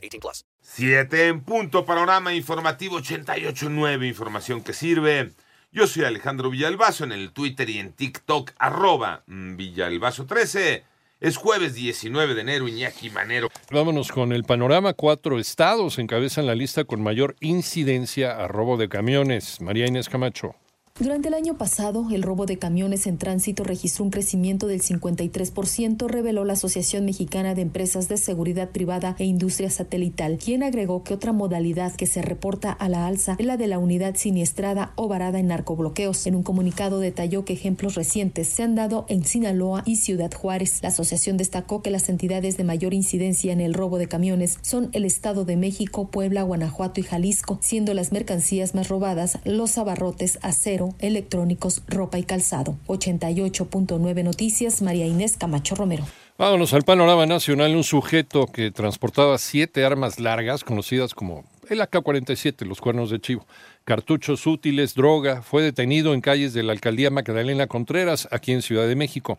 18 plus. Siete en punto, panorama informativo 88.9, información que sirve. Yo soy Alejandro Villalbazo en el Twitter y en TikTok, arroba Villalbazo13. Es jueves 19 de enero, Iñaki Manero. Vámonos con el panorama. Cuatro estados encabezan la lista con mayor incidencia a robo de camiones. María Inés Camacho. Durante el año pasado, el robo de camiones en tránsito registró un crecimiento del 53%, reveló la Asociación Mexicana de Empresas de Seguridad Privada e Industria Satelital, quien agregó que otra modalidad que se reporta a la alza es la de la unidad siniestrada o varada en narcobloqueos. En un comunicado detalló que ejemplos recientes se han dado en Sinaloa y Ciudad Juárez. La asociación destacó que las entidades de mayor incidencia en el robo de camiones son el Estado de México, Puebla, Guanajuato y Jalisco, siendo las mercancías más robadas los abarrotes, acero, electrónicos, ropa y calzado. 88.9 Noticias, María Inés Camacho Romero. Vámonos al panorama nacional. Un sujeto que transportaba siete armas largas, conocidas como el AK-47, los cuernos de chivo, cartuchos útiles, droga, fue detenido en calles de la alcaldía Magdalena Contreras, aquí en Ciudad de México.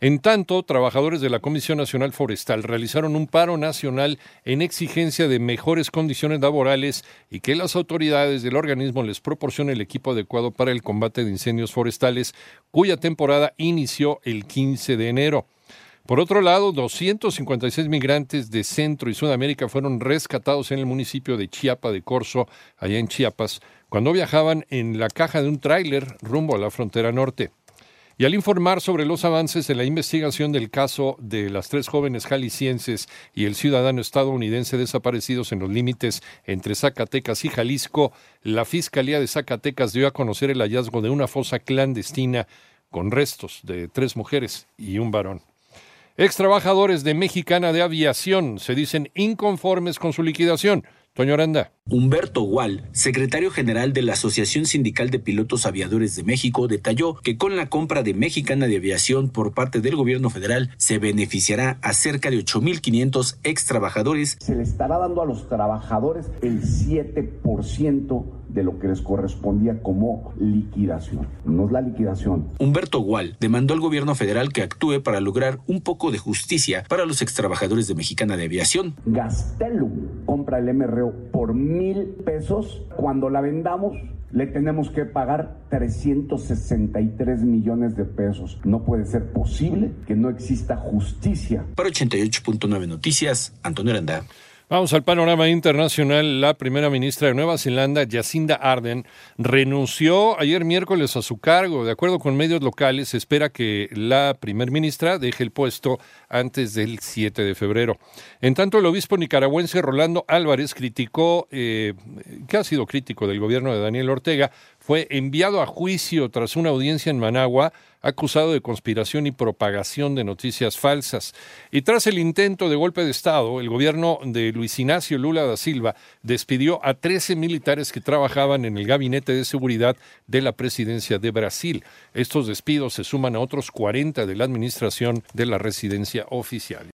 En tanto, trabajadores de la Comisión Nacional Forestal realizaron un paro nacional en exigencia de mejores condiciones laborales y que las autoridades del organismo les proporcionen el equipo adecuado para el combate de incendios forestales, cuya temporada inició el 15 de enero. Por otro lado, 256 migrantes de Centro y Sudamérica fueron rescatados en el municipio de Chiapa de Corzo, allá en Chiapas, cuando viajaban en la caja de un tráiler rumbo a la frontera norte. Y al informar sobre los avances en la investigación del caso de las tres jóvenes jaliscienses y el ciudadano estadounidense desaparecidos en los límites entre Zacatecas y Jalisco, la Fiscalía de Zacatecas dio a conocer el hallazgo de una fosa clandestina con restos de tres mujeres y un varón. Ex trabajadores de Mexicana de Aviación se dicen inconformes con su liquidación. Toño Aranda. Humberto Gual, secretario general de la Asociación Sindical de Pilotos Aviadores de México, detalló que con la compra de Mexicana de Aviación por parte del gobierno federal se beneficiará a cerca de 8.500 ex trabajadores. Se le estará dando a los trabajadores el 7% de lo que les correspondía como liquidación. No es la liquidación. Humberto Gual demandó al gobierno federal que actúe para lograr un poco de justicia para los ex trabajadores de Mexicana de Aviación. Gastelum compra el MRO por mil pesos. Cuando la vendamos, le tenemos que pagar 363 millones de pesos. No puede ser posible que no exista justicia. Para 88.9 Noticias, Antonio Aranda. Vamos al panorama internacional. La primera ministra de Nueva Zelanda, Jacinda Arden, renunció ayer miércoles a su cargo. De acuerdo con medios locales, se espera que la primer ministra deje el puesto antes del 7 de febrero. En tanto, el obispo nicaragüense Rolando Álvarez criticó, eh, que ha sido crítico del gobierno de Daniel Ortega, fue enviado a juicio tras una audiencia en Managua acusado de conspiración y propagación de noticias falsas. Y tras el intento de golpe de Estado, el gobierno de Luis Ignacio Lula da Silva despidió a 13 militares que trabajaban en el gabinete de seguridad de la presidencia de Brasil. Estos despidos se suman a otros 40 de la administración de la residencia oficial.